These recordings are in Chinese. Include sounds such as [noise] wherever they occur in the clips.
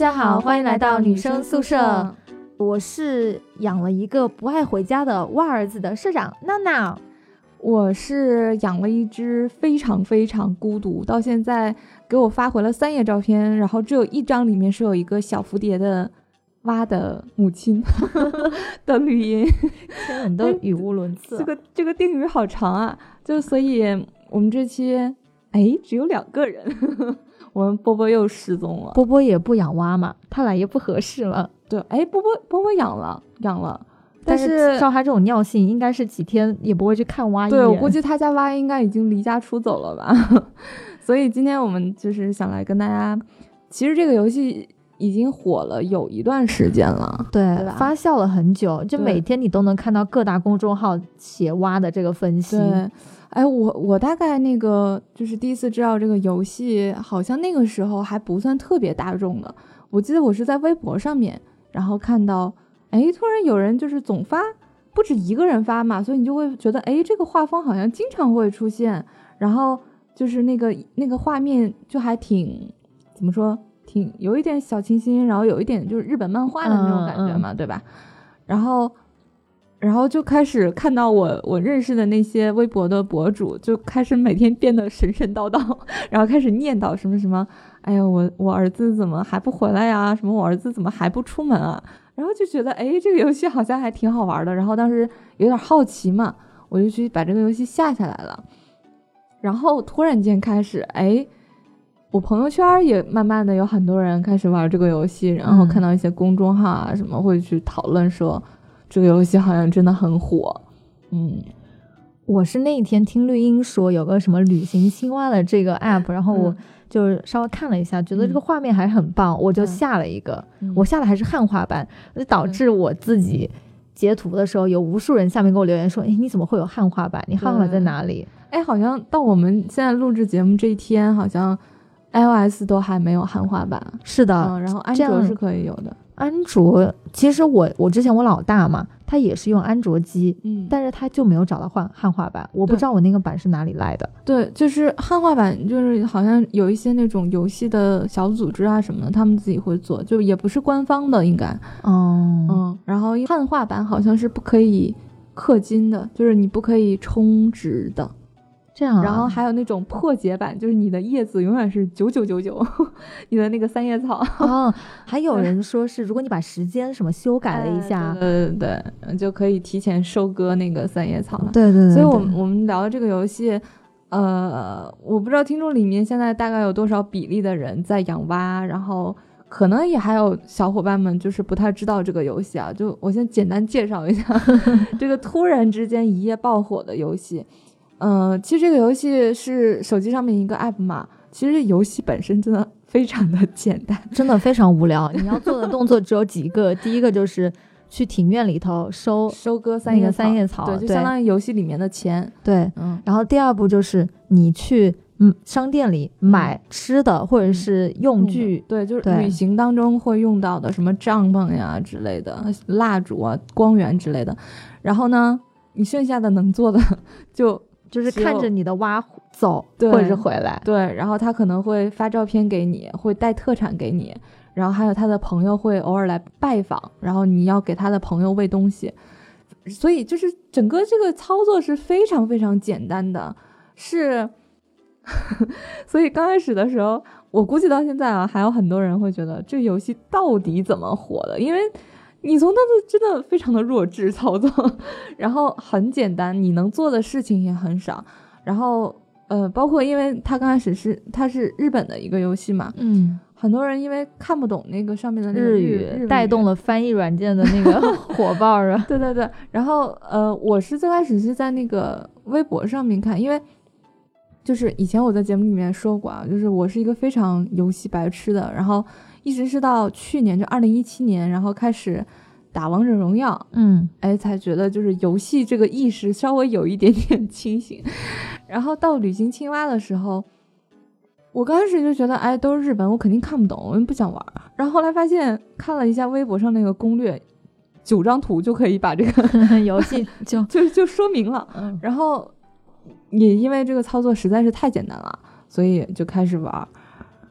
家好，欢迎来到女生宿舍。我是养了一个不爱回家的蛙儿子的社长娜娜。我是养了一只非常非常孤独，到现在给我发回了三页照片，然后只有一张里面是有一个小蝴蝶的蛙的母亲 [laughs] 的绿音。天呐，你都语无伦次。这个这个定语好长啊，就所以我们这期哎只有两个人。我们波波又失踪了。波波也不养蛙嘛，他俩也不合适了。对，哎，波波波波养了养了，但是照他这种尿性，应该是几天也不会去看蛙。对我估计他家蛙应该已经离家出走了吧。[laughs] 所以今天我们就是想来跟大家，其实这个游戏已经火了有一段时间了，对，发酵了很久，就每天你都能看到各大公众号写蛙的这个分析。对。哎，我我大概那个就是第一次知道这个游戏，好像那个时候还不算特别大众的。我记得我是在微博上面，然后看到，哎，突然有人就是总发，不止一个人发嘛，所以你就会觉得，哎，这个画风好像经常会出现，然后就是那个那个画面就还挺怎么说，挺有一点小清新，然后有一点就是日本漫画的那种感觉嘛，对吧？然后。然后就开始看到我我认识的那些微博的博主，就开始每天变得神神叨叨，[laughs] 然后开始念叨什么什么，哎呀，我我儿子怎么还不回来呀？什么我儿子怎么还不出门啊？然后就觉得，哎，这个游戏好像还挺好玩的。然后当时有点好奇嘛，我就去把这个游戏下下来了。然后突然间开始，哎，我朋友圈也慢慢的有很多人开始玩这个游戏，然后看到一些公众号啊什么会去讨论说。这个游戏好像真的很火，嗯，我是那一天听绿茵说有个什么旅行青蛙的这个 app，然后我就稍微看了一下，觉得这个画面还是很棒，我就下了一个，我下的还是汉化版，就导致我自己截图的时候有无数人下面给我留言说，哎，你怎么会有汉化版？你汉化版在哪里？哎，好像到我们现在录制节目这一天，好像 iOS 都还没有汉化版，是的，然后安卓是可以有的。安卓其实我我之前我老大嘛，他也是用安卓机，嗯，但是他就没有找到汉汉化版，我不知道我那个版是哪里来的。对，就是汉化版，就是好像有一些那种游戏的小组织啊什么的，他们自己会做，就也不是官方的，应该。哦，嗯，然后汉化版好像是不可以氪金的，就是你不可以充值的。这样，然后还有那种破解版，就是你的叶子永远是九九九九，[laughs] 你的那个三叶草。哦，还有人说是，如果你把时间什么修改了一下，对对对，就可以提前收割那个三叶草了。对对对。所以，我们我们聊的这个游戏，呃，我不知道听众里面现在大概有多少比例的人在养蛙，然后可能也还有小伙伴们就是不太知道这个游戏啊。就我先简单介绍一下 [laughs] 这个突然之间一夜爆火的游戏。嗯，其实这个游戏是手机上面一个 app 嘛。其实游戏本身真的 [laughs] 非常的简单，真的非常无聊。你要做的动作只有几个，第一个就是去庭院里头收收割三叶三叶草，对，就相当于游戏里面的钱。对，嗯。然后第二步就是你去嗯商店里买吃的或者是用具，对，就是旅行当中会用到的什么帐篷呀之类的、蜡烛啊、光源之类的。然后呢，你剩下的能做的 [laughs] 就。就是看着你的蛙走，或者是回来，对，然后他可能会发照片给你，会带特产给你，然后还有他的朋友会偶尔来拜访，然后你要给他的朋友喂东西，所以就是整个这个操作是非常非常简单的，是，[laughs] 所以刚开始的时候，我估计到现在啊，还有很多人会觉得这游戏到底怎么火的，因为。你从当时真的非常的弱智操作，[laughs] 然后很简单，你能做的事情也很少，然后呃，包括因为它刚开始是它是日本的一个游戏嘛，嗯，很多人因为看不懂那个上面的日语，带动了翻译软件的那个 [laughs] 火爆啊，[laughs] 对对对，然后呃，我是最开始是在那个微博上面看，因为就是以前我在节目里面说过啊，就是我是一个非常游戏白痴的，然后。一直是到去年，就二零一七年，然后开始打王者荣耀，嗯，哎，才觉得就是游戏这个意识稍微有一点点 [laughs] 清醒。然后到旅行青蛙的时候，我刚开始就觉得，哎，都是日本，我肯定看不懂，我不想玩。然后后来发现，看了一下微博上那个攻略，九张图就可以把这个 [laughs] 游戏 [laughs] 就就就说明了。然后也因为这个操作实在是太简单了，所以就开始玩。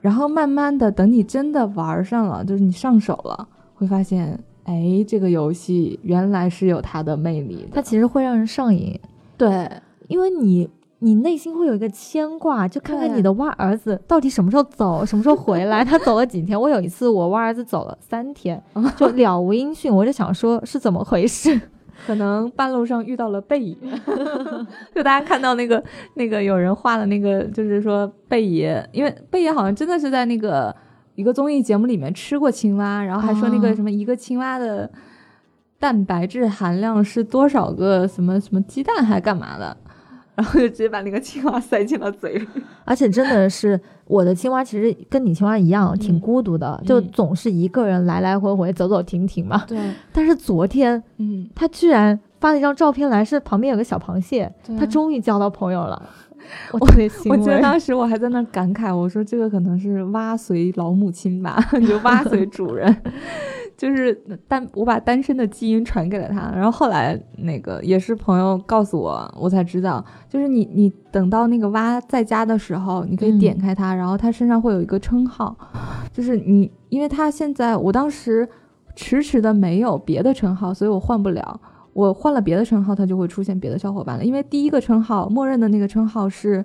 然后慢慢的，等你真的玩上了，就是你上手了，会发现，哎，这个游戏原来是有它的魅力的。它其实会让人上瘾，对，因为你你内心会有一个牵挂，就看看你的蛙儿子到底什么时候走，什么时候回来。他走了几天？我有一次我蛙儿子走了三天，[laughs] 就了无音讯，我就想说是怎么回事？可能半路上遇到了贝爷，[laughs] 就大家看到那个那个有人画的那个，就是说贝爷，因为贝爷好像真的是在那个一个综艺节目里面吃过青蛙，然后还说那个什么一个青蛙的蛋白质含量是多少个什么什么鸡蛋还干嘛的，然后就直接把那个青蛙塞进了嘴里。而且真的是我的青蛙，其实跟你青蛙一样，挺嗯孤独的，就嗯总是一个人来来回回走走停停嘛。对，但是昨天嗯，他居然发了一张照片来，是旁边有个小螃蟹，对他终于交到朋友了，我特别欣我记得。当时我还在那感慨，我说这个可能是蛙随老母亲吧，[laughs] 就蛙随主人，就是单我把单身的基因传给了他。然后后来那个也是朋友告诉我，我才知道，就是你你等到那个蛙在家的时候，你可以嗯点开它，然后它身上会有一个称号，就是你因为它现在我当时迟迟的没有别的称号，所以我换不了。我换了别的称号，它就会出现别的小伙伴了。因为第一个称号，默认的那个称号是，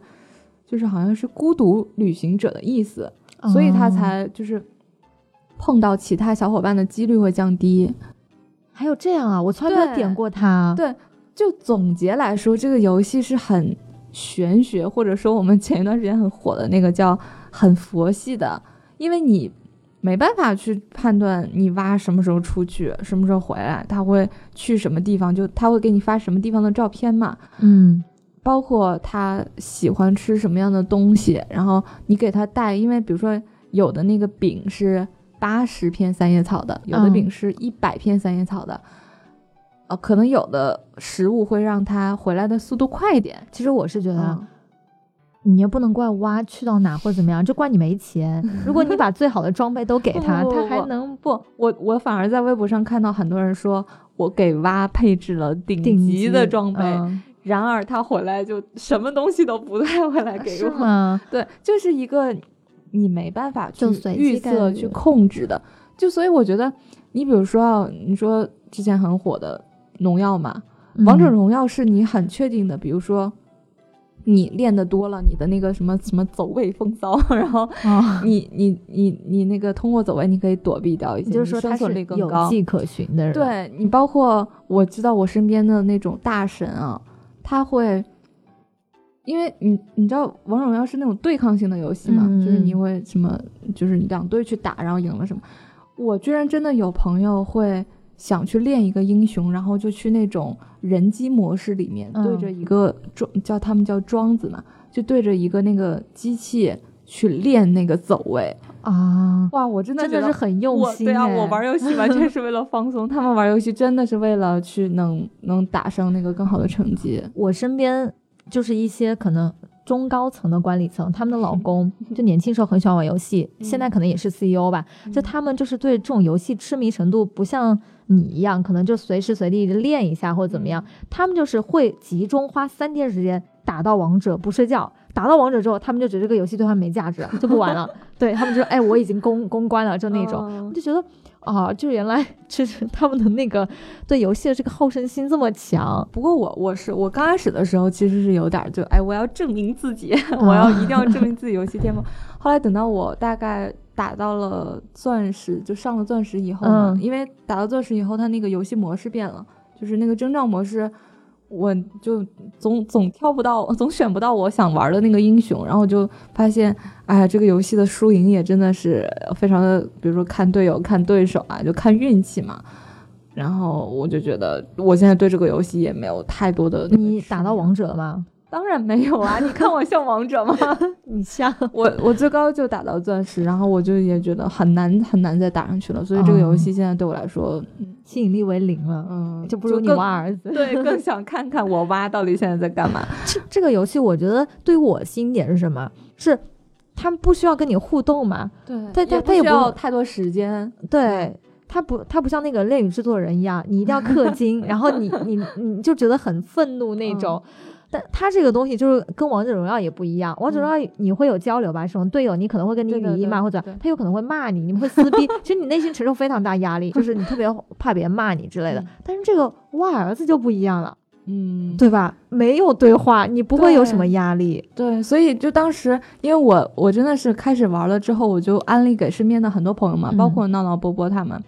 就是好像是孤独旅行者的意思，所以他哦才就是碰到其他小伙伴的几率会降低。还有这样啊，我从来没有点过它。对就总结来说，这个游戏是很玄学，或者说我们前一段时间很火的那个叫很佛系的，因为你没办法去判断你蛙什么时候出去，什么时候回来，他会去什么地方，就他会给你发什么地方的照片嘛。嗯，包括他喜欢吃什么样的东西，然后你给他带，因为比如说有的那个饼是八十片三叶草的，有的嗯饼是一百片三叶草的，呃，可能有的食物会让它回来的速度快一点。其实我是觉得你也不能怪蛙去到哪或者怎么样，就怪你没钱。[laughs] 如果你把最好的装备都给他，不不不他还能不，我我反而在微博上看到很多人说，我给蛙配置了顶顶级的装备，嗯然而他回来就什么东西都不带回来给我。吗？对，就是一个你没办法去预测、去控制的。就所以我觉得，你比如说啊，你说之前很火的农药嘛，王者嗯荣耀是你很确定的，比如说。你练的多了，你的那个什么什么走位风骚，[laughs] 然后啊，你你你你那个通过走位，你可以躲避掉一些，你就是说他是有率更高。迹可循的人。，对你，包括我知道我身边的那种大神啊，他会，因为你你知道王者荣耀是那种对抗性的游戏嘛，嗯就是你会什么，就是两队去打，然后赢了什么。我居然真的有朋友会想去练一个英雄，然后就去那种人机模式里面，嗯对着一个庄叫他们叫庄子嘛，就对着一个那个机器去练那个走位。啊，哇，我真的真的是很用心。我对啊，哎我玩游戏完全是为了放松，[laughs] 他们玩游戏真的是为了去能能打上那个更好的成绩。我身边就是一些可能中高层的管理层，他们的老公就年轻时候很喜欢玩游戏，嗯现在可能也是 CEO 吧。就他们就是对这种游戏痴迷程度不像你一样，可能就随时随地练一下或者怎么样，他们就是会集中花三天时间打到王者不睡觉。打到王者之后，他们就觉得这个游戏对他们没价值，就不玩了。[laughs] 对他们就说：“哎，我已经攻攻关了，就那种。嗯我就觉得啊，就原来就是 [laughs] 他们的那个对游戏的这个好胜心这么强。不过我我是我刚开始的时候其实是有点就哎我要证明自己，我要一定要 [laughs] 证明自己游戏天赋。后来等到我大概打到了钻石，就上了钻石以后呢，嗯因为打到钻石以后，它那个游戏模式变了，就是那个征兆模式。我就总总挑不到，总选不到我想玩的那个英雄，然后就发现，哎呀，这个游戏的输赢也真的是非常的，比如说看队友、看对手啊，就看运气嘛。然后我就觉得，我现在对这个游戏也没有太多的你打到王者了吗？当然没有啊！你看我像王者吗？[laughs] 你像 [laughs] 我我最高就打到钻石，然后我就也觉得很难很难再打上去了，所以这个游戏现在对我来说，吸引力为零了，嗯，就不如你挖儿子。对，[laughs] 更想看看我挖到底现在在干嘛。这这个游戏，我觉得对于我新点是什么？是他们不需要跟你互动嘛？对，但也不需要太多时间。对。他不，他不像那个恋与制作人一样，你一定要氪金，然后你你你就觉得很愤怒那种。但它这个东西就是跟王者荣耀也不一样，王者荣耀你会有交流吧？什么队友你可能会跟你语音嘛，或者他有可能会骂你，你们会撕逼，其实你内心承受非常大压力，就是你特别 [laughs] 怕别人骂你之类的嗯。但是这个哇儿子就不一样了，嗯，对吧？没有对话，你不会有什么压力。对，所以就当时，因为我我真的是开始玩了之后，我就安利给身边的很多朋友嘛，包嗯括闹闹波波他们，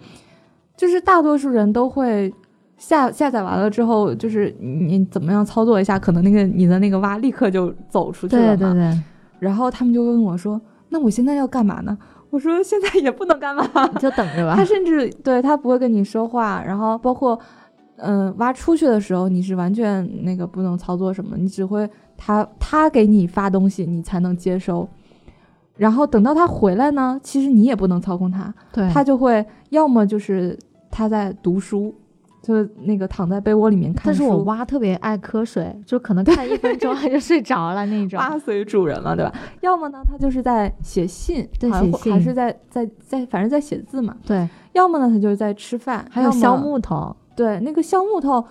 就是大多数人都会下下载完了之后，就是你怎么样操作一下，可能那个你的那个蛙立刻就走出去了嘛。对对对，然后他们就问我说：“那我现在要干嘛呢？”我说：“现在也不能干嘛。”你就等着吧他。甚至对他不会跟你说话，然后包括，嗯、挖出去的时候你是完全那个不能操作什么，你只会他他给你发东西，你才能接收。然后等到他回来呢，其实你也不能操控他，他就会要么就是他在读书，就是那个躺在被窝里面看书。但是我蛙特别爱瞌睡，就可能看一分钟 [laughs] 它就睡着了那种。蛙随主人了，对吧？要么呢，它就是在写信，对写信还是在在在，反正在写字嘛。对，要么呢，它就是在吃饭，还有削木头，对，那个削木头，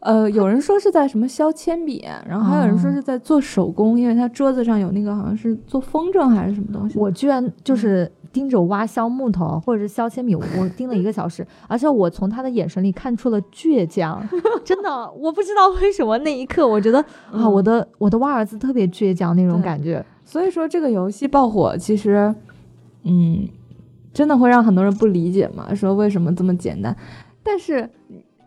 呃，有人说是在什么削铅笔，然后还有人说哦是在做手工，因为他桌子上有那个好像是做风筝还是什么东西。我居然就是盯着挖削木头 [laughs] 或者是削铅笔，我我盯了一个小时，而且我从他的眼神里看出了倔强，[laughs] 真的，我不知道为什么那一刻我觉得啊，嗯我的我的蛙儿子特别倔强那种感觉。所以说这个游戏爆火，其实，嗯，真的会让很多人不理解嘛，说为什么这么简单？但是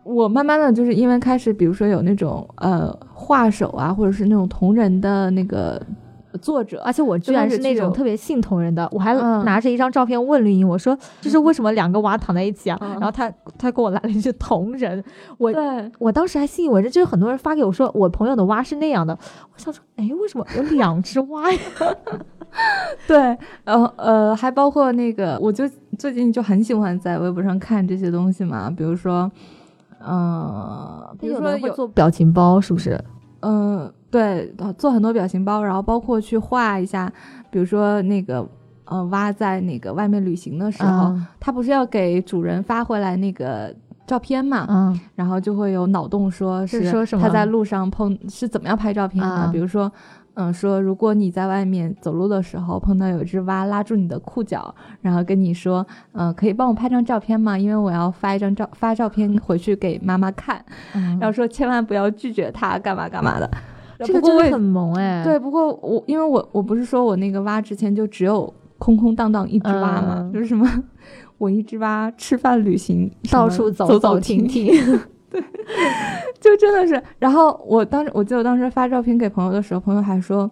我慢慢的就是因为开始，比如说有那种呃画手啊，或者是那种同人的那个作者，而且我居然是那种特别信同人的，我还嗯拿着一张照片问绿茵，我说这是为什么两个娃躺在一起啊？嗯然后他他给我来了一句同人，我对，我当时还信以为真，就是很多人发给我说我朋友的蛙是那样的，我想说，哎，为什么有两只蛙呀？[laughs] 对，然后呃，还包括那个，我就最近就很喜欢在微博上看这些东西嘛，比如说，嗯，比如说会做表情包，是不是？嗯、对，做很多表情包，然后包括去画一下，比如说那个。呃，蛙在那个外面旅行的时候，嗯它不是要给主人发回来那个照片嘛？嗯然后就会有脑洞说是是说什么他在路上碰是怎么样拍照片的，啊比如说，嗯，说如果你在外面走路的时候碰到有一只蛙拉住你的裤脚，然后跟你说，嗯、可以帮我拍张照片吗？因为我要发一张照发照片回去给妈妈看，嗯然后说千万不要拒绝他，干嘛干嘛的。这个真的很萌哎。对，不过我因为我我不是说我那个蛙之前就只有空空荡荡一只蛙嘛，嗯就是什么 [laughs] 我一只蛙吃饭旅行到处走走走停停 [laughs] 停。[laughs] 就真的是，然后我当时我记得我当时发照片给朋友的时候，朋友还说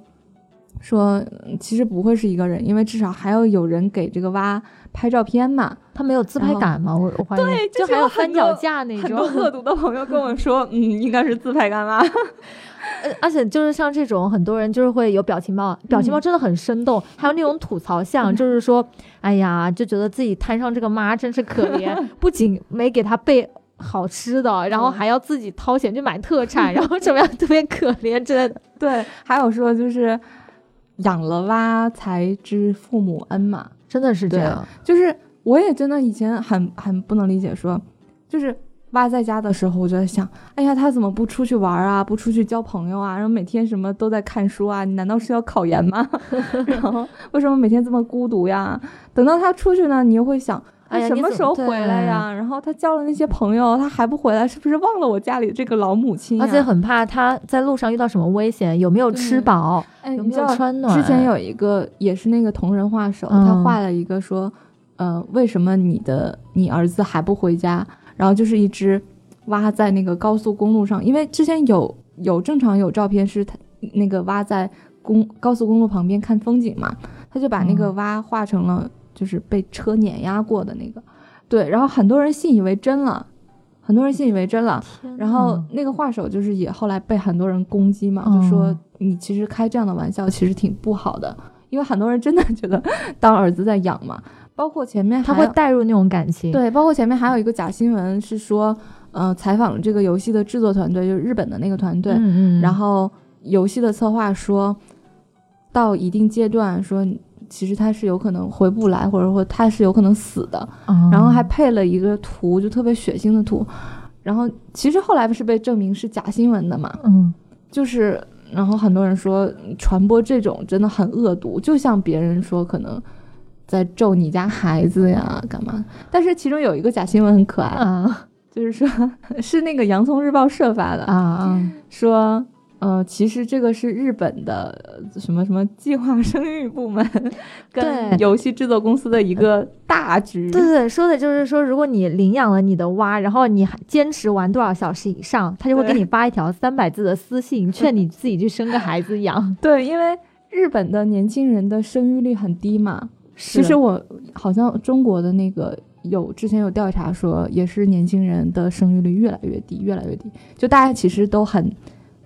说嗯其实不会是一个人，因为至少还要有人给这个蛙拍照片嘛。他没有自拍杆吗？我我怀疑，对就就是还有三脚架那很多种。恶毒的朋友跟我说，嗯，应该是自拍杆蛙。[laughs] 呃而且就是像这种，很多人就是会有表情包，表情包真的很生动，还有那种吐槽像，就是说，哎呀，就觉得自己摊上这个妈真是可怜，[laughs] 不仅没给他备好吃的，然后还要自己掏钱去买特产，[laughs] 然后怎么样，特别可怜之类的。[laughs] 对，还有说就是养了蛙才知父母恩嘛，真的是这样，就是我也真的以前很很不能理解说，就是蛙在家的时候，我就在想，哎呀，他怎么不出去玩啊，不出去交朋友啊，然后每天什么都在看书啊？你难道是要考研吗？[laughs] 然后为什么每天这么孤独呀？等到他出去呢，你又会想。哎呀他什么时候回来呀？然后他交了那些朋友，他还不回来，是不是忘了我家里这个老母亲呀？而且很怕他在路上遇到什么危险，有没有吃饱，哎，有没有穿暖。之前有一个也是那个同人画手，嗯他画了一个说，呃，为什么你的你儿子还不回家？然后就是一只蛙在那个高速公路上，因为之前有有正常有照片是他那个蛙在公高速公路旁边看风景嘛，他就把那个嗯蛙画成了就是被车碾压过的那个，对，然后很多人信以为真了。很多人信以为真了，然后那个画手就是也后来被很多人攻击嘛，嗯就说你其实开这样的玩笑其实挺不好的，因为很多人真的觉得当儿子在养嘛。包括前面他会带入那种感情。，对，包括前面还有一个假新闻是说，呃，采访了这个游戏的制作团队，就是日本的那个团队，嗯嗯，然后游戏的策划说，到一定阶段说。其实他是有可能回不来，或者说他是有可能死的，嗯，然后还配了一个图，就特别血腥的图。然后其实后来不是被证明是假新闻的嘛？嗯，就是然后很多人说传播这种真的很恶毒，就像别人说可能在咒你家孩子呀，干嘛？但是其中有一个假新闻很可爱，啊就是说 [laughs] 是那个洋葱日报社发的，啊说呃，其实这个是日本的呃什么什么计划生育部门跟游戏制作公司的一个大局。对对对，说的就是说，如果你领养了你的蛙，然后你还坚持玩多少小时以上，他就会给你发一条三百字的私信，劝你自己去生个孩子养。[laughs] 对，因为日本的年轻人的生育率很低嘛。其实我好像中国的那个有之前有调查说，也是年轻人的生育率越来越低，越来越低。就大家其实都很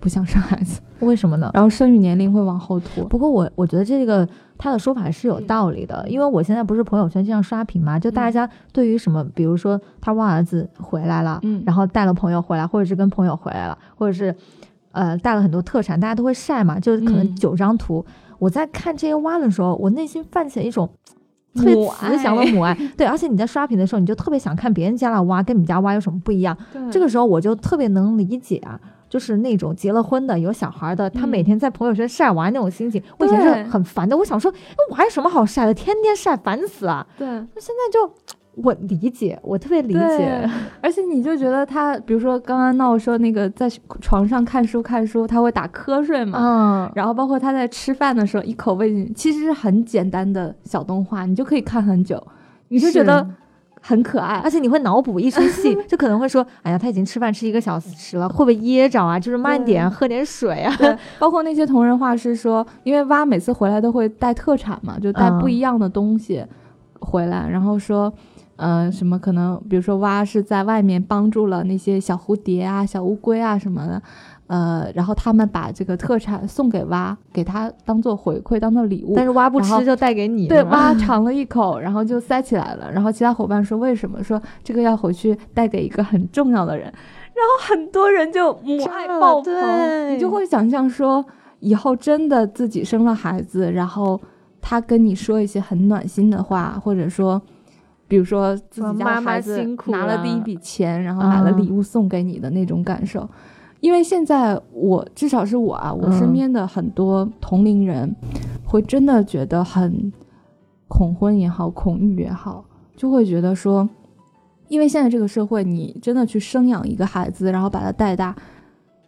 不想生孩子，为什么呢？然后生育年龄会往后拖。不过我我觉得这个他的说法是有道理的，因为我现在不是朋友圈经常刷屏嘛，就大家对于什么，比如说他挖儿子回来了，嗯然后带了朋友回来，或者是跟朋友回来了，或者是呃带了很多特产，大家都会晒嘛，就是可能嗯九张图。我在看这些蛙的时候，我内心泛起了一种。特别慈祥的母爱，[laughs] 对，而且你在刷屏的时候，你就特别想看别人家的蛙跟你们家蛙有什么不一样。对这个时候我就特别能理解啊，就是那种结了婚的有小孩的，他每嗯天在朋友圈晒娃那种心情，我以前是很烦的。我想说，那娃有什么好晒的？天天晒，烦死啊。对，那现在就我理解，我特别理解。而且你就觉得他，比如说刚刚闹说那个在床上看书看书，他会打瞌睡嘛，嗯，然后包括他在吃饭的时候一口喂进去，其实是很简单的小动画，你就可以看很久，你就觉得很可爱而。且你会脑补一出戏，[laughs] 就可能会说，哎呀，他已经吃饭吃一个小时了，会不会噎着啊？就是慢点，喝点水啊。包括那些同人画是说，因为蛙每次回来都会带特产嘛，就带不一样的东西回来，然后说，呃，什么可能，比如说蛙是在外面帮助了那些小蝴蝶啊、小乌龟啊什么的，呃，然后他们把这个特产送给蛙，给他当做回馈，当做礼物。但是蛙不吃就带给你，对，蛙尝了一口，然后就塞起来了。然后其他伙伴说为什么？说这个要回去带给一个很重要的人。然后很多人就母爱爆棚，你就会想象说，以后真的自己生了孩子，然后他跟你说一些很暖心的话，或者说，比如说自己家妈妈的孩子辛苦拿了第一笔钱，然后买了嗯礼物送给你的那种感受。因为现在我至少是我啊，我身嗯边的很多同龄人，会真的觉得很恐婚也好，恐育也好，就会觉得说，因为现在这个社会，你真的去生养一个孩子，然后把他带大，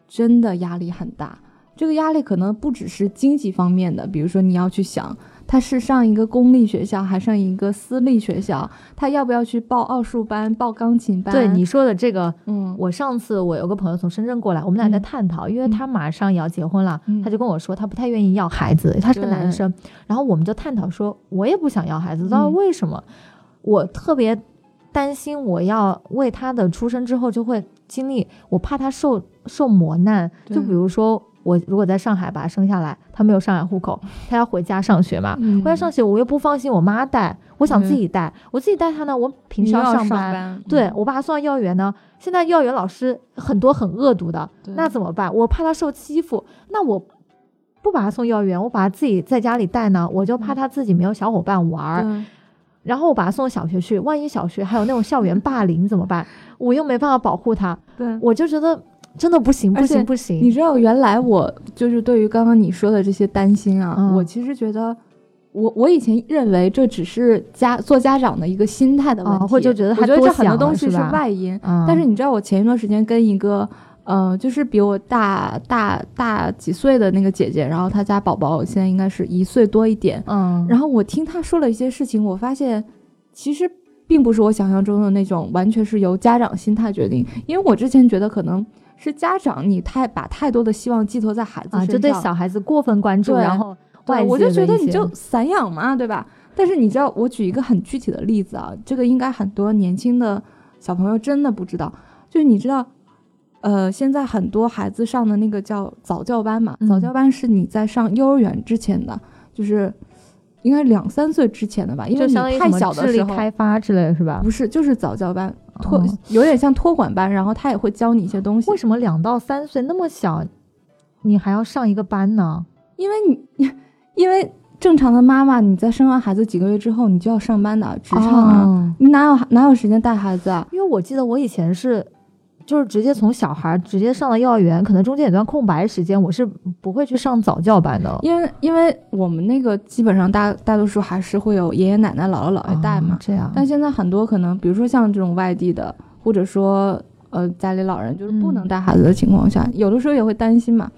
真的压力很大。这个压力可能不只是经济方面的，比如说你要去想，他是上一个公立学校还上一个私立学校，他要不要去报奥数班、报钢琴班？对你说的这个，嗯，我上次我有个朋友从深圳过来，我们俩在嗯。探讨，因为他马上也要结婚了，嗯。他就跟我说他不太愿意要孩子，他是个男生，然后我们就探讨说，我也不想要孩子，知道嗯为什么？我特别担心我要为他的出生之后就会经历，我怕他受受磨难，就比如说我如果在上海把他生下来，他没有上海户口，他要回家上学嘛，嗯。回家上学我又不放心我妈带，我想自己带，我自己带他呢，我平时要上上班对嗯。我把他送到幼儿园呢，现在幼儿园老师很多很恶毒的，那怎么办？我怕他受欺负，那我不把他送幼儿园，我把他自己在家里带呢，我就怕他自己没有小伙伴玩然后我把他送小学去，万一小学还有那种校园 [laughs] 霸凌怎么办？我又没办法保护他，对，我就觉得真的不行，不行，不行。你知道，原来我就是对于刚刚你说的这些担心啊，嗯我其实觉得。我我以前认为这只是家做家长的一个心态的问题，哦或者觉得我觉得这很多东西是外因。嗯，但是你知道，我前一段时间跟一个呃，就是比我大大大几岁的那个姐姐，然后她家宝宝现在应该是一岁多一点，嗯，然后我听她说了一些事情，我发现其实并不是我想象中的那种完全是由家长心态决定，因为我之前觉得可能是家长你太把太多的希望寄托在孩子身啊，上，就对小孩子过分关注，然后外对，我就觉得你就散养嘛，对吧？但是你知道，我举一个很具体的例子啊，这个应该很多年轻的小朋友真的不知道，就是你知道，呃，现在很多孩子上的那个叫早教班嘛，嗯早教班是你在上幼儿园之前的，就是应该两三岁之前的吧，因为你太小的时候。开发之类的是吧？不是，就是早教班，托、哦有点像托管班，然后他也会教你一些东西为。什么两到三岁那么小，你还要上一个班呢？因为你，因为正常的妈妈，你在生完孩子几个月之后，你就要上班的职场啊，哦你哪有哪有时间带孩子啊？因为我记得我以前是就是直接从小孩直接上了幼儿园，可能中间有段空白时间，我是不会去上早教班的，因为因为我们那个基本上大大多数还是会有爷爷奶奶、姥姥姥爷带嘛。这样。但现在很多可能，比如说像这种外地的，或者说呃家里老人就是不能带孩子的情况下，有的时候也会担心嘛。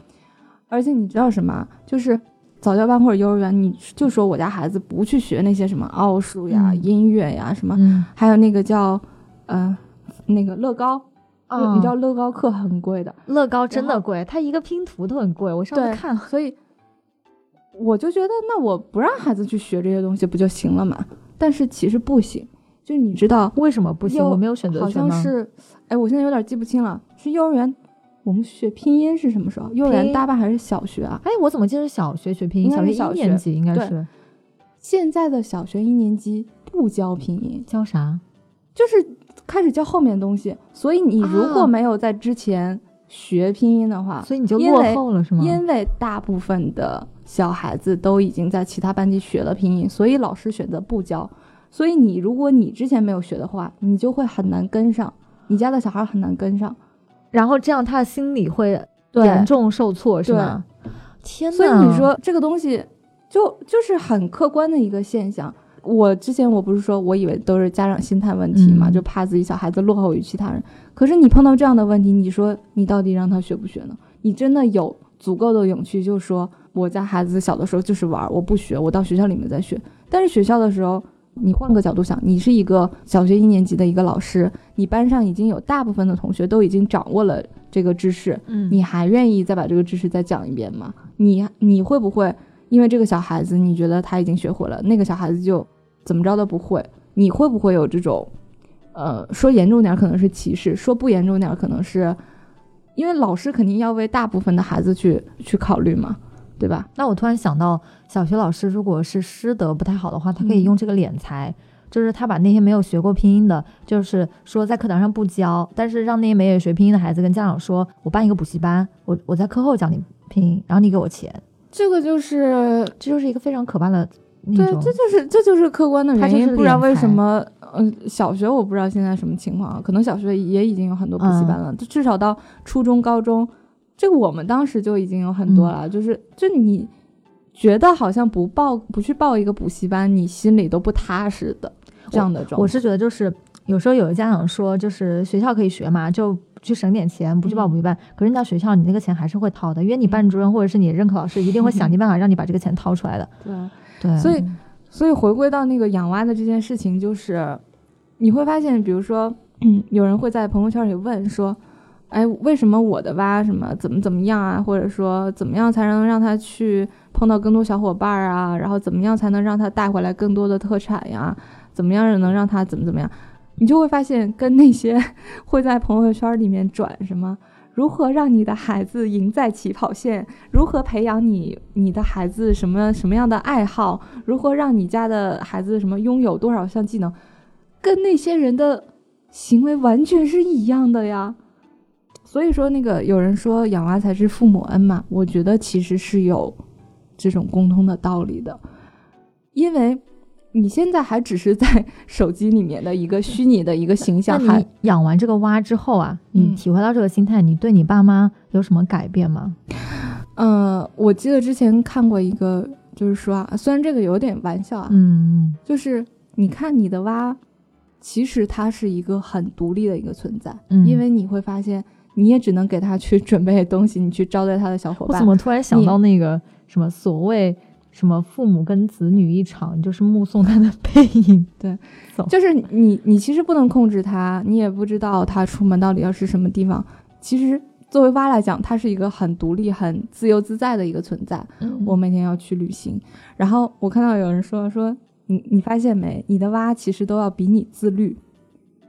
而且你知道什么？就是早教班或者幼儿园，你就说我家孩子不去学那些什么奥数呀、音乐呀什么，还有那个叫呃那个乐高。你知道乐高课很贵的，乐高真的贵，它一个拼图都很贵。我上次看，所以我就觉得，那我不让孩子去学这些东西不就行了嘛？但是其实不行，就是你知道为什么不行？我没有选择好像是，哎，我现在有点记不清了。是幼儿园，我们学拼音是什么时候？幼儿园大班还是小学啊？哎，我怎么记得小学学拼音？小学一年级应该是。现在的小学一年级不教拼音，教啥？就是。开始教后面的东西，所以你如果没有在之前学拼音的话，所以你就落后了，是吗？因为大部分的小孩子都已经在其他班级学了拼音，所以老师选择不教。所以你如果你之前没有学的话，你就会很难跟上，你家的小孩很难跟上，然后这样他的心理会严重受挫，是吗？天呐！所以你说这个东西就就是很客观的一个现象。我之前我不是说，我以为都是家长心态问题嘛，就怕自己小孩子落后于其他人。可是你碰到这样的问题，你说你到底让他学不学呢？你真的有足够的勇气，就说我家孩子小的时候就是玩，我不学，我到学校里面再学。但是学校的时候，你换个角度想，你是一个小学一年级的一个老师，你班上已经有大部分的同学都已经掌握了这个知识，嗯，你还愿意再把这个知识再讲一遍吗？你你会不会因为这个小孩子，你觉得他已经学会了，那个小孩子就？怎么着都不会，你会不会有这种，呃，说严重点可能是歧视，说不严重点可能是，因为老师肯定要为大部分的孩子去去考虑嘛，对吧？那我突然想到，小学老师如果是师德不太好的话，他可以用这个敛财，就是他把那些没有学过拼音的，就是说在课堂上不教，但是让那些没有学拼音的孩子跟家长说，我办一个补习班，我我在课后教你拼音，然后你给我钱，这个就是这就是一个非常可怕的。对，这就是这就是客观的原因，不然为什么？嗯，小学我不知道现在什么情况，可能小学也已经有很多补习班了，至少到初中、高中，这个我们当时就已经有很多了。就是，就你觉得好像不报不去报一个补习班，你心里都不踏实的这样的状。我是觉得，就是有时候有的家长说，就是学校可以学嘛，就去省点钱，不去报补习班。可是你到学校，你那个钱还是会掏的，因为你班主任或者是你任课老师一定会想尽办法让你把这个钱掏出来的。对。对，所以，所以回归到那个养蛙的这件事情，就是你会发现，比如说，[clears throat] 有人会在朋友圈里问说：“哎，为什么我的蛙什么怎么怎么样啊？或者说，怎么样才能让他去碰到更多小伙伴啊？然后怎么样才能让他带回来更多的特产呀？怎么样能让他怎么怎么样？你就会发现，跟那些 [laughs] 会在朋友圈里面转什么。”如何让你的孩子赢在起跑线？如何培养你你的孩子什么什么样的爱好？如何让你家的孩子什么拥有多少项技能？跟那些人的行为完全是一样的呀。所以说，那个有人说养娃才是父母恩嘛，我觉得其实是有这种共通的道理的，因为。你现在还只是在 [laughs] 手机里面的一个虚拟的一个形象。那你养完这个蛙之后啊，你体会到这个心态，你对你爸妈有什么改变吗？嗯，我记得之前看过一个，就是说啊，虽然这个有点玩笑啊，嗯，就是你看你的蛙，其实它是一个很独立的一个存在，嗯因为你会发现，你也只能给它去 [laughs] 准备东西，你去招待它的小伙伴。我怎么突然想到那个什么所谓？什么父母跟子女一场，就是目送他的背影。[laughs] 对，就是你，你其实不能控制他，你也不知道他出门到底要是什么地方。其实作为蛙来讲，它是一个很独立、很自由自在的一个存在。嗯我每天要去旅行，然后我看到有人说说你，你发现没？你的蛙其实都要比你自律，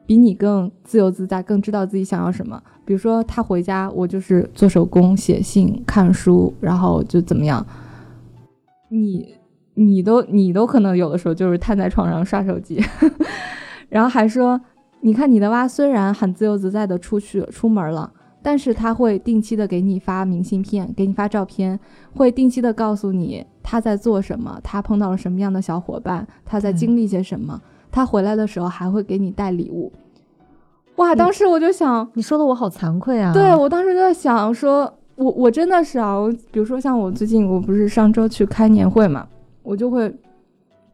比你更自由自在，更知道自己想要什么。比如说他回家，我就是做手工、写信、看书，然后就怎么样。你你都你都可能有的时候就是瘫在床上刷手机，[laughs] 然后还说，你看你的蛙虽然很自由自在的出去出门了，但是他会定期的给你发明信片，给你发照片，会定期的告诉你他在做什么，他碰到了什么样的小伙伴，他在经历些什么，他回来的时候还会给你带礼物。哇，当时我就想，你说的我好惭愧啊。对我当时就在想说，我我真的是啊，我比如说像我最近我不是上周去开年会嘛，我就会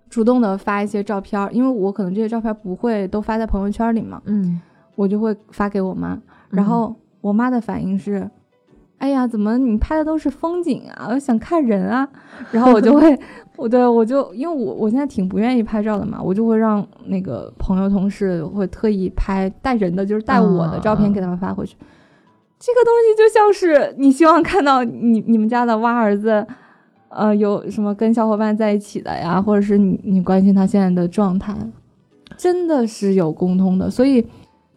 主动的发一些照片，因为我可能这些照片不会都发在朋友圈里嘛，嗯，我就会发给我妈，然后我妈的反应是。哎呀，怎么你拍的都是风景啊？我想看人啊，然后我就会，[laughs] 我对我就因为我我现在挺不愿意拍照的嘛，我就会让那个朋友同事会特意拍带人的，就是带我的照片给他们发回去。这个东西就像是你希望看到你你们家的蛙儿子，呃，有什么跟小伙伴在一起的呀，或者是你你关心他现在的状态，真的是有共通的。所以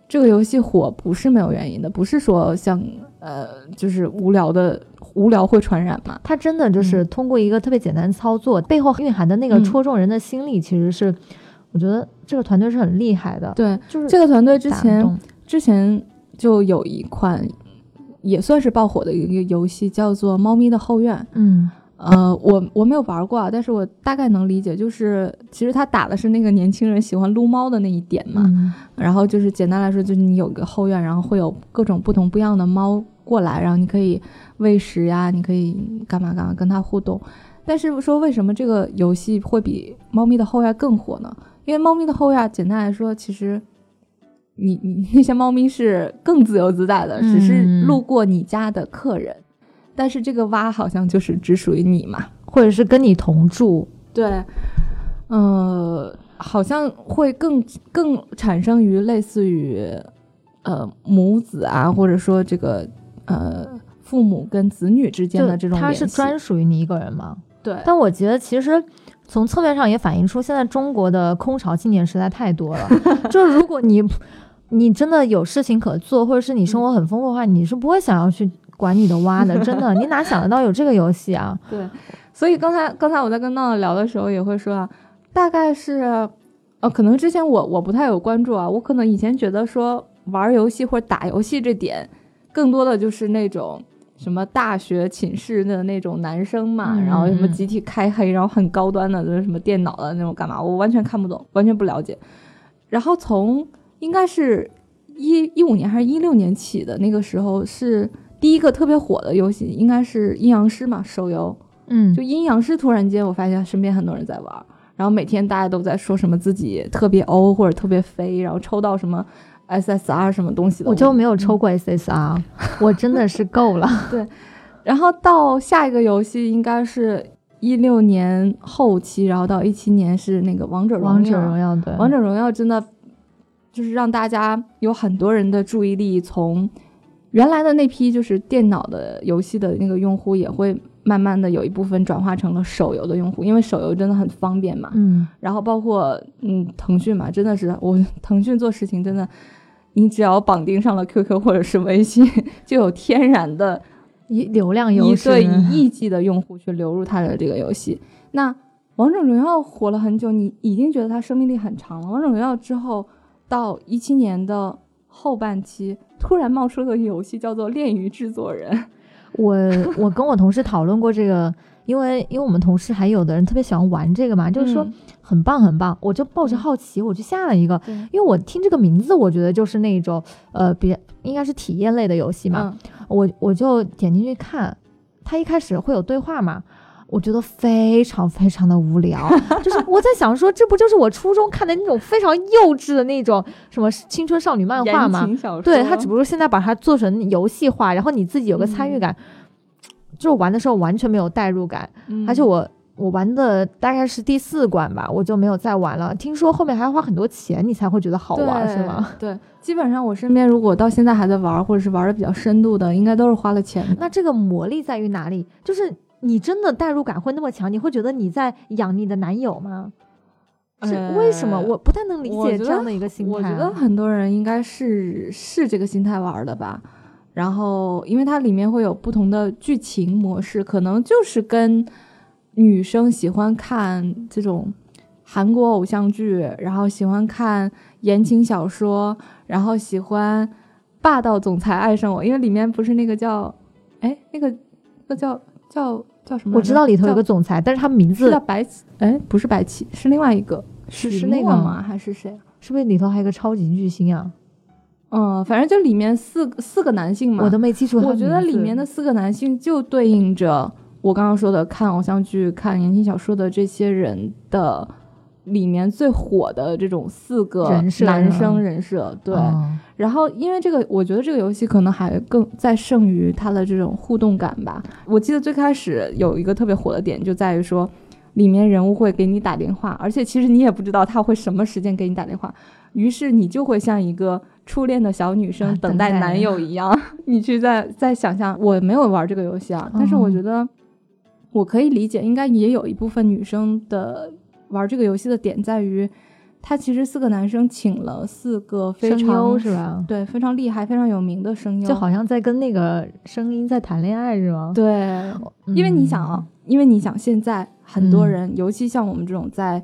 这个游戏火不是没有原因的，不是说像。呃，就是无聊的，无聊会传染嘛？它真的就是通过一个特别简单操作，背后蕴含的那个戳中人的心理，其实是我觉得这个团队是很厉害的。对，就是这个团队之前之前就有一款也算是爆火的一个游戏，叫做《猫咪的后院》。嗯。呃，我我没有玩过，但是我大概能理解，就是其实他打的是那个年轻人喜欢撸猫的那一点嘛。然后就是简单来说，就是你有个后院，然后会有各种不同不一样的猫过来，然后你可以喂食呀，你可以干嘛干嘛跟它互动。但是说为什么这个游戏会比猫咪的后院更火呢？因为猫咪的后院简单来说，其实你你那些猫咪是更自由自在的，只是路过你家的客人。但是这个蛙好像就是只属于你嘛，或者是跟你同住，对，呃，好像会更更产生于类似于呃母子啊，或者说这个呃父母跟子女之间的这种，它是专属于你一个人吗？对。但我觉得其实从侧面上也反映出现在中国的空巢青年实在太多了，[laughs] 就是如果你你真的有事情可做，或者是你生活很丰富的话，你是不会想要去。管你的蛙的，[laughs] 真的，你哪想得到有这个游戏啊？对，所以刚才刚才我在跟闹闹聊的时候也会说啊，大概是，呃，可能之前我我不太有关注啊，我可能以前觉得说玩游戏或者打游戏这点，更多的就是那种什么大学寝室的那种男生嘛，然后什么集体开黑，然后很高端的就是什么电脑的那种干嘛，我完全看不懂，完全不了解。然后从应该是一一五年还是一六年起的那个时候是。第一个特别火的游戏应该是阴阳师嘛，手游。嗯，就阴阳师，突然间我发现身边很多人在玩，然后每天大家都在说什么自己特别欧或者特别飞，然后抽到什么 SSR 什么东西的。我就没有抽过 SSR，我真的是够了。[laughs] 对，然后到下一个游戏应该是一六年后期，然后到一七年是那个王者荣耀。王者荣耀对，王者荣耀真的就是让大家有很多人的注意力从。原来的那批就是电脑的游戏的那个用户，也会慢慢的有一部分转化成了手游的用户，因为手游真的很方便嘛。嗯。然后包括嗯腾讯嘛，真的是我腾讯做事情真的，你只要绑定上了 QQ 或者是微信，[laughs] 就有天然的一流量优势，对以 [laughs] 亿计的用户去流入它的这个游戏。那王者荣耀火了很久，你已经觉得它生命力很长了。王者荣耀之后到一七年的后半期。突然冒出的游戏叫做《恋鱼制作人》，[laughs] 我我跟我同事讨论过这个，因为因为我们同事还有的人特别喜欢玩这个嘛，就是说很棒很棒，我就抱着好奇我就下了一个，因为我听这个名字，我觉得就是那种呃，别应该是体验类的游戏嘛，我我就点进去看，它一开始会有对话嘛。我觉得非常非常的无聊，[laughs] 就是我在想说，这不就是我初中看的那种非常幼稚的那种什么青春少女漫画吗？对，它只不过现在把它做成游戏化，然后你自己有个参与感，就是玩的时候完全没有代入感，而且我我玩的大概是第四关吧，我就没有再玩了。听说后面还要花很多钱，你才会觉得好玩，是吗？对，基本上我身边如果到现在还在玩，或者是玩的比较深度的，应该都是花了钱。那这个魔力在于哪里？就是。你真的代入感会那么强？你会觉得你在养你的男友吗？是为什么？我不太能理解这样的一个心态。我觉得很多人应该是是这个心态玩的吧。然后，因为它里面会有不同的剧情模式，可能就是跟女生喜欢看这种韩国偶像剧，然后喜欢看言情小说，然后喜欢霸道总裁爱上我，因为里面不是那个叫哎那个那叫。叫叫什么？我知道里头有个总裁，但是他名字叫白起。哎，不是白起，是另外一个，是是那个吗？还是谁？是不是里头还有个超级巨星啊？嗯，反正就里面四四个男性嘛，我都没记住。我觉得里面的四个男性就对应着我刚刚说的看偶像剧、看言情小说的这些人的里面最火的这种四个男生人设。对，然后因为这个，我觉得这个游戏可能还更在胜于它的这种互动感吧。我记得最开始有一个特别火的点，就在于说里面人物会给你打电话，而且其实你也不知道他会什么时间给你打电话，于是你就会像一个。初恋的小女生等待男友一样，[laughs] 你去在在想象，我没有玩这个游戏啊，但是我觉得我可以理解，应该也有一部分女生的玩这个游戏的点在于，他其实四个男生请了四个非常是吧？对，非常厉害、非常有名的声优，就好像在跟那个声音在谈恋爱是吗？对，因为你想啊，因为你想现在很多人，尤其像我们这种在。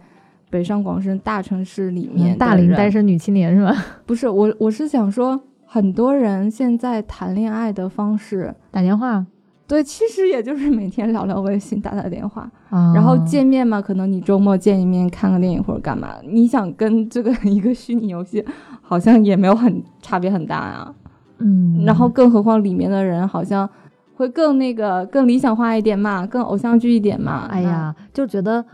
北上广深大城市里面，大龄单身女青年是吧？[laughs] 不是我，我是想说，很多人现在谈恋爱的方式打电话，对，其实也就是每天聊聊微信，打打电话，然后见面嘛，可能你周末见一面，看个电影或者干嘛。你想跟这个一个虚拟游戏，好像也没有很差别很大啊。嗯，然后更何况里面的人好像会更那个更理想化一点嘛，更偶像剧一点嘛。哎呀，就觉得。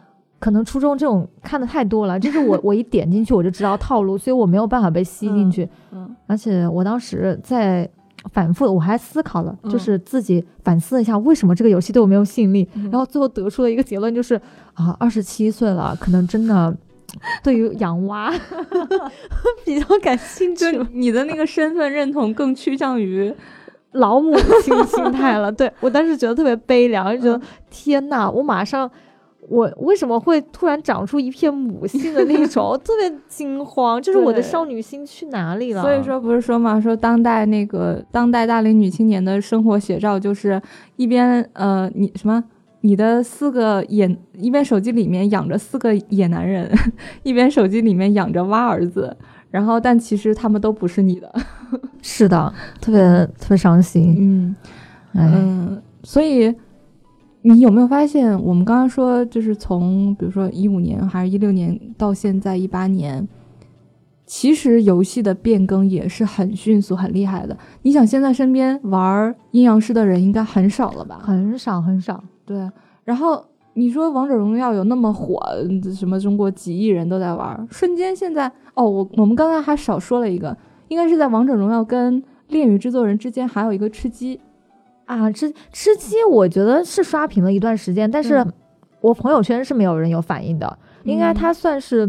可能初中这种看的太多了，就是我 [laughs] 我一点进去我就知道套路，所以我没有办法被吸进去。嗯，而且我当时在反复，我还思考了，就是自己反思了一下，为什么这个游戏对我没有吸引力。然后最后得出了一个结论，就是啊，二十七岁了，可能真的对于养蛙 [laughs] [laughs] 比较感兴趣。你的那个身份认同更趋向于老母亲心态了。对我当时觉得特别悲凉，就觉得天呐，我马上。我为什么会突然长出一片母性的那 [laughs] 种，特别惊慌，就是我的少女心去哪里了？所以说不是说嘛，说当代那个当代大龄女青年的生活写照，就是一边呃你什么你的四个野，一边手机里面养着四个野男人，[laughs] 一边手机里面养着蛙儿子，然后但其实他们都不是你的，是的，特别特别伤心，嗯嗯，所以。你有没有发现，我们刚刚说，就是从比如说一五年还是一六年到现在一八年，其实游戏的变更也是很迅速、很厉害的。你想，现在身边玩阴阳师的人应该很少了吧？很少很少。对。然后你说王者荣耀有那么火，什么中国几亿人都在玩，瞬间现在哦，我我们刚才还少说了一个，应该是在王者荣耀跟恋与制作人之间还有一个吃鸡。啊，吃吃鸡，我觉得是刷屏了一段时间，但是我朋友圈是没有人有反应的。应该它算是，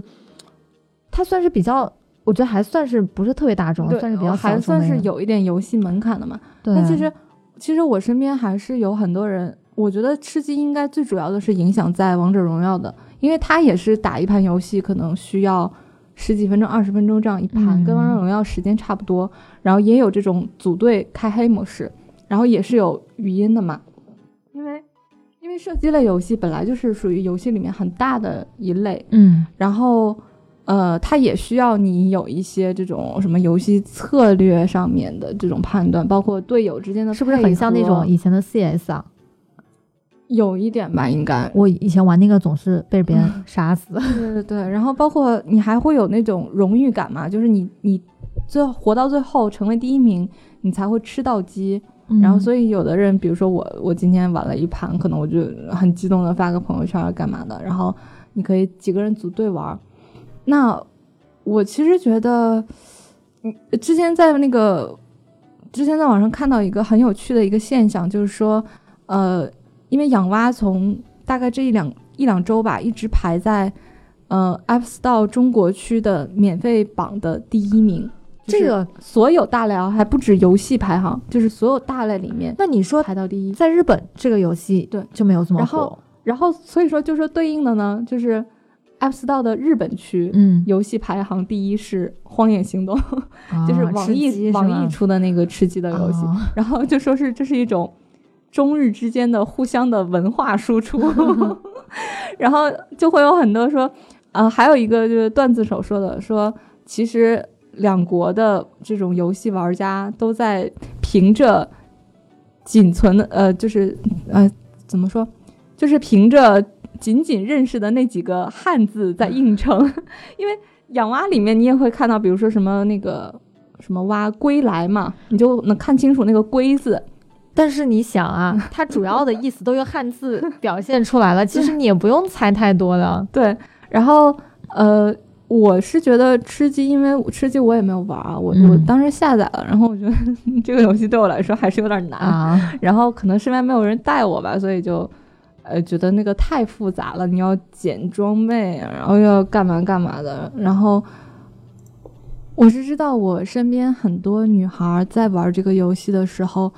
它算是比较，我觉得还算是不是特别大众，算是比较还算是有一点游戏门槛的嘛。但其实，其实我身边还是有很多人，我觉得吃鸡应该最主要的是影响在王者荣耀的，因为它也是打一盘游戏可能需要十几分钟、二十分钟这样一盘，跟王者荣耀时间差不多。然后也有这种组队开黑模式。然后也是有语音的嘛，因为因为射击类游戏本来就是属于游戏里面很大的一类，嗯，然后呃，它也需要你有一些这种什么游戏策略上面的这种判断，包括队友之间的，是不是很像那种以前的 CS 啊？有一点吧，应该。我以前玩那个总是被别人 [laughs] 杀死。对对对，然后包括你还会有那种荣誉感嘛，就是你你最后活到最后成为第一名，你才会吃到鸡。然后，所以有的人，比如说我，我今天玩了一盘，可能我就很激动的发个朋友圈干嘛的。然后你可以几个人组队玩。那我其实觉得，嗯，之前在那个之前在网上看到一个很有趣的一个现象，就是说，呃，因为养蛙从大概这一两一两周吧，一直排在呃 App Store 中国区的免费榜的第一名。这个所有大类啊，还不止游戏排行，就是所有大类里面，那你说排到第一，在日本这个游戏对就没有这么火。然后，然后所以说就说对应的呢，就是 App Store 的日本区，嗯，游戏排行第一是《荒野行动》，[laughs] 就是网易网易出的那个吃鸡的游戏。然后就说是这是一种中日之间的互相的文化输出，[laughs] 然后就会有很多说，呃，还有一个就是段子手说的，说其实。两国的这种游戏玩家都在凭着仅存的呃，就是呃，怎么说，就是凭着仅仅认识的那几个汉字在硬撑。因为养蛙里面你也会看到，比如说什么那个什么蛙归来嘛，你就能看清楚那个归字。但是你想啊，它主要的意思都用汉字表现出来了，其实你也不用猜太多的。[laughs] 对，然后呃，我是觉得吃鸡，因为吃鸡我也没有玩啊，我我当时下载了，然后我觉得这个游戏对我来说还是有点难。[laughs] 啊，然后可能身边没有人带我吧，所以就呃觉得那个太复杂了，你要捡装备，然后要干嘛干嘛的，然后。我是知道，我身边很多女孩在玩这个游戏的时候，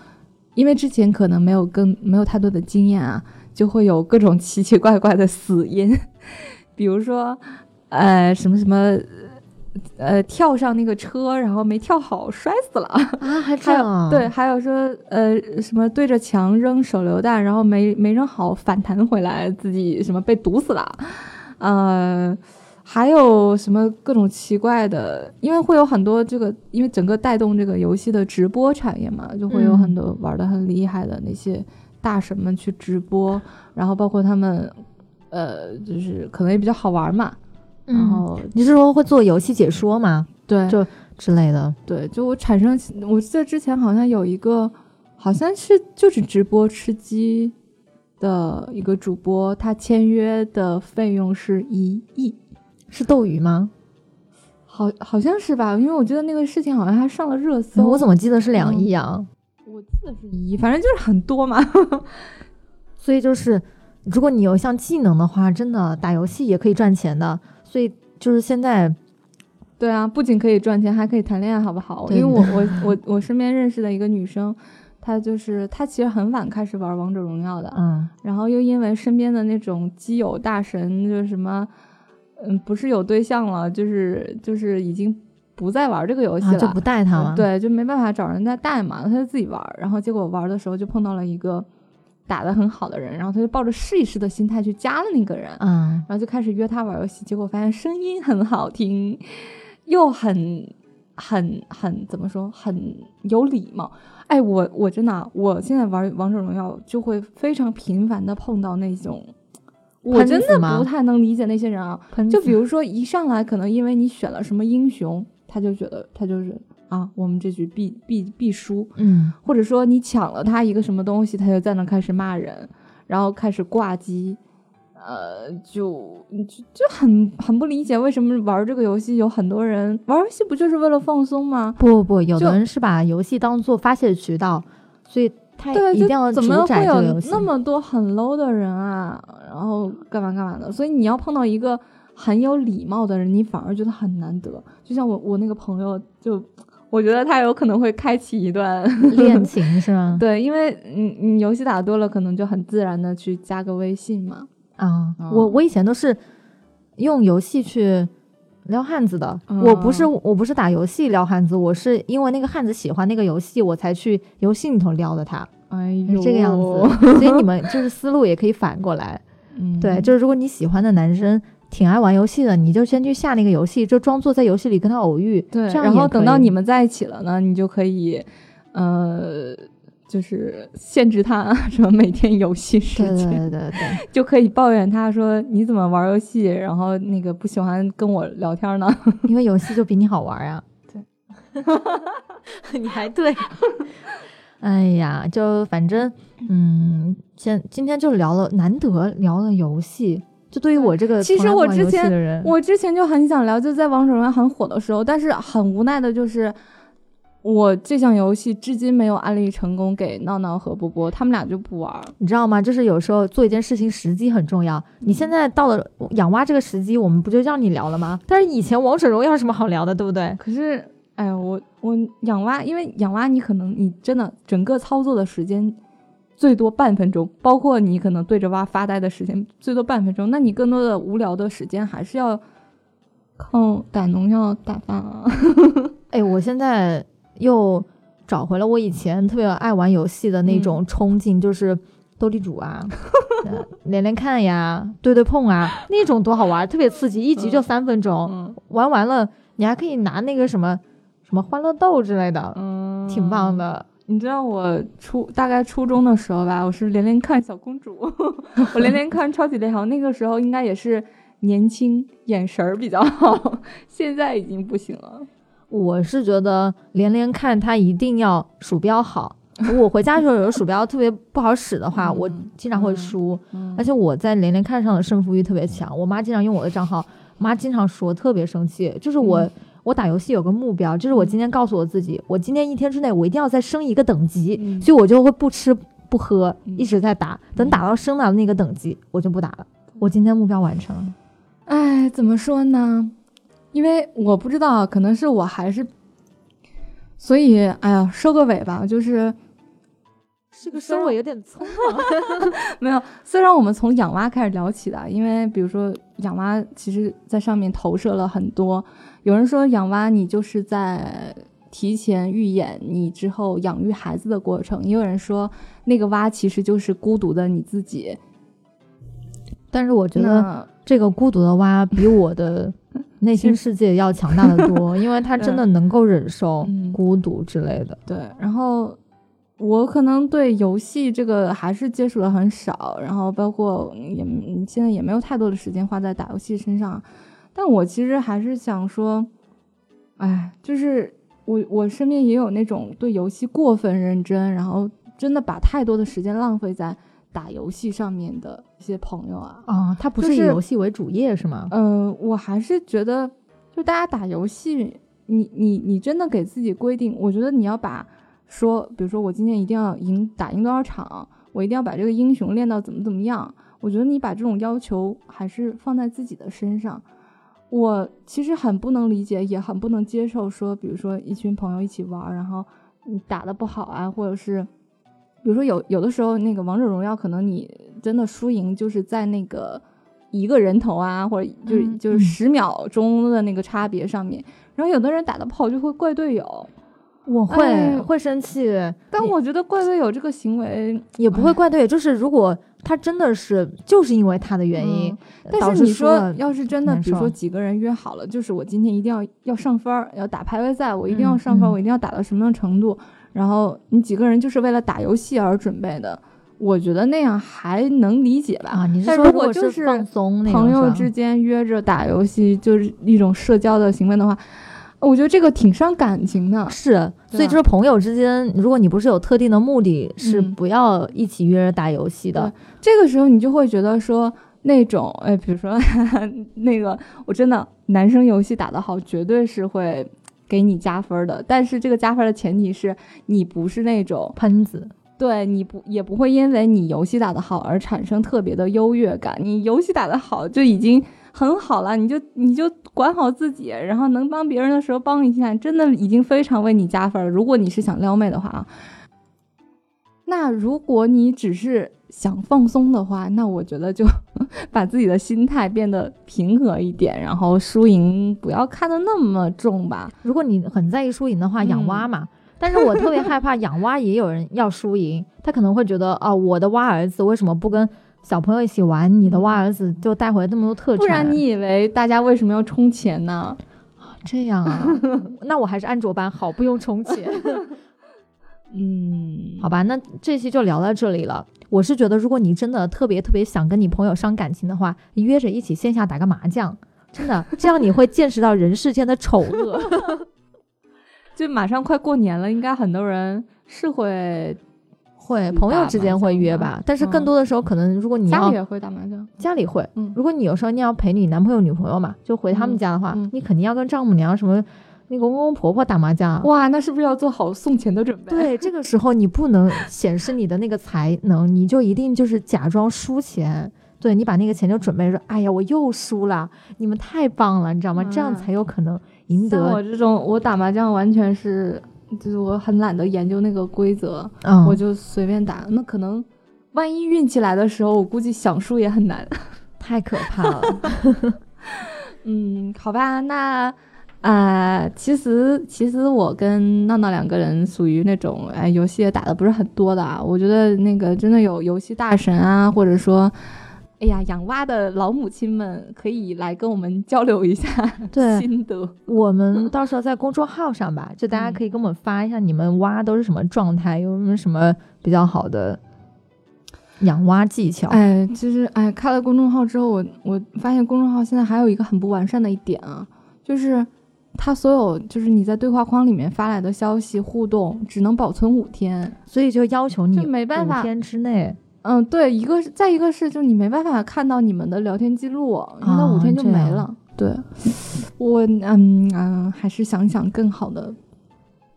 因为之前可能没有更没有太多的经验啊，就会有各种奇奇怪怪的死因，[laughs] 比如说，呃，什么什么，呃，跳上那个车，然后没跳好摔死了 [laughs] 啊，还这样？对，还有说，呃，什么对着墙扔手榴弹，然后没没扔好反弹回来，自己什么被毒死了，呃。还有什么各种奇怪的？因为会有很多这个，因为整个带动这个游戏的直播产业嘛，就会有很多玩的很厉害的那些大神们去直播，然后包括他们，呃，就是可能也比较好玩嘛。然后你是说会做游戏解说吗？对，就之类的。对，就我产生，我记得之前好像有一个，好像是就是直播吃鸡的一个主播，他签约的费用是一亿。是斗鱼吗？好，好像是吧，因为我觉得那个事情好像还上了热搜。我怎么记得是两亿啊？我记得是一亿，反正就是很多嘛。所以就是，如果你有一项技能的话，真的打游戏也可以赚钱的。所以就是现在，对啊，不仅可以赚钱，还可以谈恋爱，好不好？因为我我我我身边认识的一个女生，她就是她其实很晚开始玩王者荣耀的，嗯，然后又因为身边的那种基友大神，就是什么。嗯，不是有对象了，就是就是已经不再玩这个游戏了，就不带他了。对，就没办法找人家带嘛，他就自己玩。然后结果玩的时候就碰到了一个打得很好的人，然后他就抱着试一试的心态去加了那个人，嗯，然后就开始约他玩游戏。结果发现声音很好听，又很很很怎么说，很有礼貌。哎，我我真的，我现在玩王者荣耀就会非常频繁的碰到那种。我真的不太能理解那些人啊，就比如说一上来可能因为你选了什么英雄，他就觉得他就是啊，我们这局必必必输，嗯，或者说你抢了他一个什么东西，他就在那开始骂人，然后开始挂机，呃，就就就很很不理解为什么玩这个游戏有很多人玩游戏不就是为了放松吗？不不不，有的人是把游戏当做发泄渠道，所以。对，一定要怎么会有那么多很 low 的人啊？然后干嘛干嘛的？所以你要碰到一个很有礼貌的人，你反而觉得很难得。就像我我那个朋友，就我觉得他有可能会开启一段 [laughs] 恋情，是吗？[laughs] 对，因为你你游戏打多了，可能就很自然的去加个微信嘛。啊，我我以前都是用游戏去。撩汉子的，我不是我不是打游戏撩汉子，我是因为那个汉子喜欢那个游戏，我才去游戏里头撩的他。哎呦，这个样子，[laughs] 所以你们就是思路也可以反过来。嗯，对，就是如果你喜欢的男生挺爱玩游戏的，你就先去下那个游戏，就装作在游戏里跟他偶遇。对，然后等到你们在一起了呢，你就可以，呃。就是限制他什么每天游戏时间，对对对对，就可以抱怨他说你怎么玩游戏，然后那个不喜欢跟我聊天呢？[laughs] 因为游戏就比你好玩呀。对，[laughs] 你还对。哎呀，就反正嗯，先今天就聊了，难得聊了游戏。就对于我这个其实我之前我之前就很想聊，就在王者荣耀很火的时候，但是很无奈的就是。我这项游戏至今没有安利成功给闹闹和波波，他们俩就不玩。你知道吗？就是有时候做一件事情时机很重要。你现在到了养蛙这个时机，我们不就让你聊了吗？但是以前王者荣耀什么好聊的，对不对？可是，哎，我我养蛙，因为养蛙你可能你真的整个操作的时间最多半分钟，包括你可能对着蛙发呆的时间最多半分钟，那你更多的无聊的时间还是要靠打农药打发啊。[laughs] 哎，我现在。又找回了我以前特别爱玩游戏的那种冲劲，就是斗地主啊，[laughs] 连连看呀，对对碰啊，那种多好玩，特别刺激，一局就三分钟，玩完了你还可以拿那个什么什么欢乐豆之类的，嗯，挺棒的。你知道我初大概初中的时候吧，我是连连看小公主，[laughs] 我连连看超级联航，那个时候应该也是年轻，眼神儿比较好，[laughs] 现在已经不行了。我是觉得连连看它一定要鼠标好。我回家的时候有的鼠标特别不好使的话，我经常会输。而且我在连连看上的胜负欲特别强，我妈经常用我的账号，妈经常说特别生气。就是我我打游戏有个目标，就是我今天告诉我自己，我今天一天之内我一定要再升一个等级，所以我就会不吃不喝一直在打，等打到升到那个等级我就不打了。我今天目标完成了。哎，怎么说呢？因为我不知道，可能是我还是，所以哎呀，收个尾吧，就是这个收尾有点匆忙。[laughs] 没有，虽然我们从养蛙开始聊起的，因为比如说养蛙，其实在上面投射了很多。有人说养蛙，你就是在提前预演你之后养育孩子的过程；也有人说那个蛙其实就是孤独的你自己。但是我觉得这个孤独的蛙 [laughs] 比我的。内心世界要强大的多，因为它真的能够忍受孤独之类的。对，然后我可能对游戏这个还是接触的很少，然后包括也现在也没有太多的时间花在打游戏身上。但我其实还是想说，哎，就是我我身边也有那种对游戏过分认真，然后真的把太多的时间浪费在。打游戏上面的一些朋友啊，啊，他不是以游戏为主业是吗？嗯，我还是觉得，就大家打游戏，你你你真的给自己规定，我觉得你要把说，比如说我今天一定要赢打赢多少场，我一定要把这个英雄练到怎么怎么样，我觉得你把这种要求还是放在自己的身上。我其实很不能理解，也很不能接受，说比如说一群朋友一起玩，然后你打的不好啊，或者是。比如说有有的时候那个王者荣耀，可能你真的输赢就是在那个一个人头啊，或者就是就是十秒钟的那个差别上面。然后有的人打的不好就会怪队友，我会会生气。但我觉得怪队友这个行为也不会怪队友，就是如果他真的是就是因为他的原因，但是你说要是真的，比如说几个人约好了，就是我今天一定要要上分儿，要打排位赛，我一定要上分，我一定要打到什么样程度。然后你几个人就是为了打游戏而准备的，我觉得那样还能理解吧。啊，你是说如果就是放松，朋友之间约着打游戏就是一种社交的行为的话，我觉得这个挺伤感情的。是，所以就是朋友之间，如果你不是有特定的目的，是不要一起约着打游戏的。这个时候你就会觉得说那种，哎，比如说 [laughs] 那个，我真的男生游戏打得好，绝对是会。给你加分的，但是这个加分的前提是你不是那种喷子，对你不也不会因为你游戏打得好而产生特别的优越感。你游戏打得好就已经很好了，你就你就管好自己，然后能帮别人的时候帮一下，真的已经非常为你加分了。如果你是想撩妹的话啊，那如果你只是。想放松的话，那我觉得就 [laughs] 把自己的心态变得平和一点，然后输赢不要看得那么重吧。如果你很在意输赢的话，养蛙嘛。但是我特别害怕养蛙也有人要输赢，他可能会觉得哦，我的蛙儿子为什么不跟小朋友一起玩？你的蛙儿子就带回来那么多特产。不然你以为大家为什么要充钱呢？这样啊？[laughs] 那我还是安卓版好，不用充钱。[laughs] 嗯，好吧，那这期就聊到这里了。我是觉得，如果你真的特别特别想跟你朋友伤感情的话，约着一起线下打个麻将，真的，这样你会见识到人世间的丑恶。[laughs] 就马上快过年了，应该很多人是会会朋友之间会约吧，但是更多的时候，可能如果你家里也会打麻将，家里会。嗯，如果你有时候你要陪你男朋友女朋友嘛，就回他们家的话，你肯定要跟丈母娘什么。那个公公婆婆打麻将，哇，那是不是要做好送钱的准备？对，这个时候你不能显示你的那个才能，你就一定就是假装输钱。对你把那个钱就准备说，哎呀，我又输了，你们太棒了，你知道吗？这样才有可能赢得。我这种，我打麻将完全是，就是我很懒得研究那个规则，我就随便打。那可能万一运气来的时候，我估计想输也很难，[laughs] 太可怕了。[laughs] 嗯，好吧，那。啊，其实其实我跟闹闹两个人属于那种哎，游戏也打的不是很多的啊。我觉得那个真的有游戏大神啊，或者说，哎呀，养蛙的老母亲们可以来跟我们交流一下 [laughs] 心得。我们到时候在公众号上吧，就大家可以给我们发一下你们蛙都是什么状态，有没有什么比较好的养蛙技巧？哎，其实哎，开了公众号之后，我我发现公众号现在还有一个很不完善的一点啊，就是。它所有就是你在对话框里面发来的消息互动只能保存五天，所以就要求你就没办法五天之内。嗯，对，一个是再一个是就你没办法看到你们的聊天记录，因为那五天就没了。对，我嗯嗯，还是想想更好的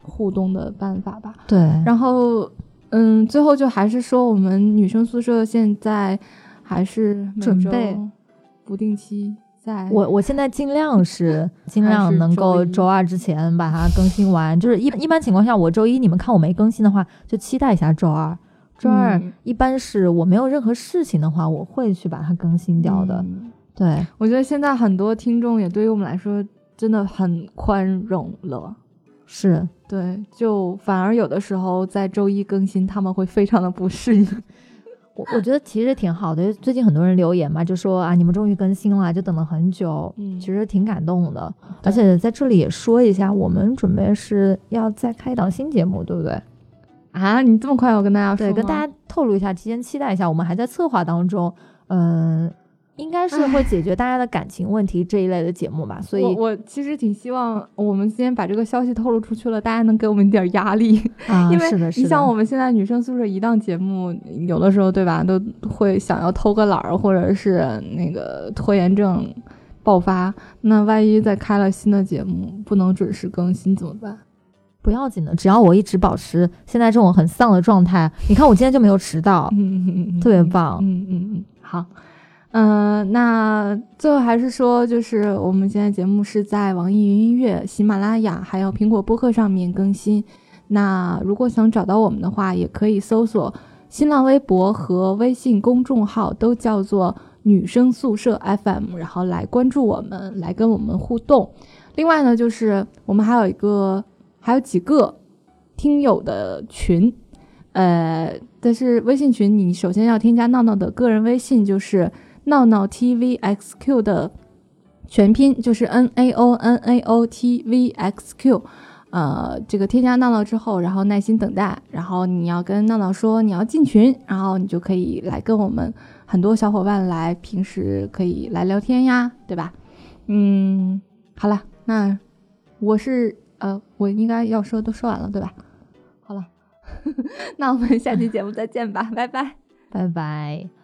互动的办法吧。对，然后嗯，最后就还是说我们女生宿舍现在还是准备不定期在我我现在尽量是 [laughs] 尽量能够周二之前把它更新完，就是一一般情况下，我周一你们看我没更新的话，就期待一下周二。周二嗯一般是我没有任何事情的话，我会去把它更新掉的。嗯对，我觉得现在很多听众也对于我们来说真的很宽容了。是对，就反而有的时候在周一更新，他们会非常的不适应。[laughs] 我我觉得其实挺好的。最近很多人留言嘛，就说啊，你们终于更新了，就等了很久，嗯其实挺感动的。而且在这里也说一下，我们准备是要再开一档新节目，对不对？啊，你这么快要跟大家说对，跟大家透露一下，提前期待一下，我们还在策划当中。嗯，应该是会解决大家的感情问题这一类的节目吧。所以我我其实挺希望我们今天把这个消息透露出去了，大家能给我们一点压力，啊，因为是的，是的，你像我们现在女生宿舍一档节目，有的时候对吧，都会想要偷个懒儿，或者是那个拖延症爆发。那万一再开了新的节目，不能准时更新怎么办？不要紧的，只要我一直保持现在这种很丧的状态，你看我今天就没有迟到，嗯，特别棒。嗯嗯嗯，好。嗯、那最后还是说，就是我们现在节目是在网易云音乐、喜马拉雅还有苹果播客上面更新。那如果想找到我们的话，也可以搜索新浪微博和微信公众号，都叫做“女生宿舍 FM”，然后来关注我们，来跟我们互动。另外呢，就是我们还有一个，还有几个听友的群，呃，但是微信群你首先要添加闹闹的个人微信，就是闹闹 tvxq 的全拼，就是 n a o n a o t v x q。呃，这个添加闹闹之后，然后耐心等待，然后你要跟闹闹说你要进群，然后你就可以来跟我们很多小伙伴来平时可以来聊天呀，对吧？嗯，好了，那我是，我应该要说都说完了，对吧？好了，[laughs] 那我们下期节目再见吧，拜拜。拜拜。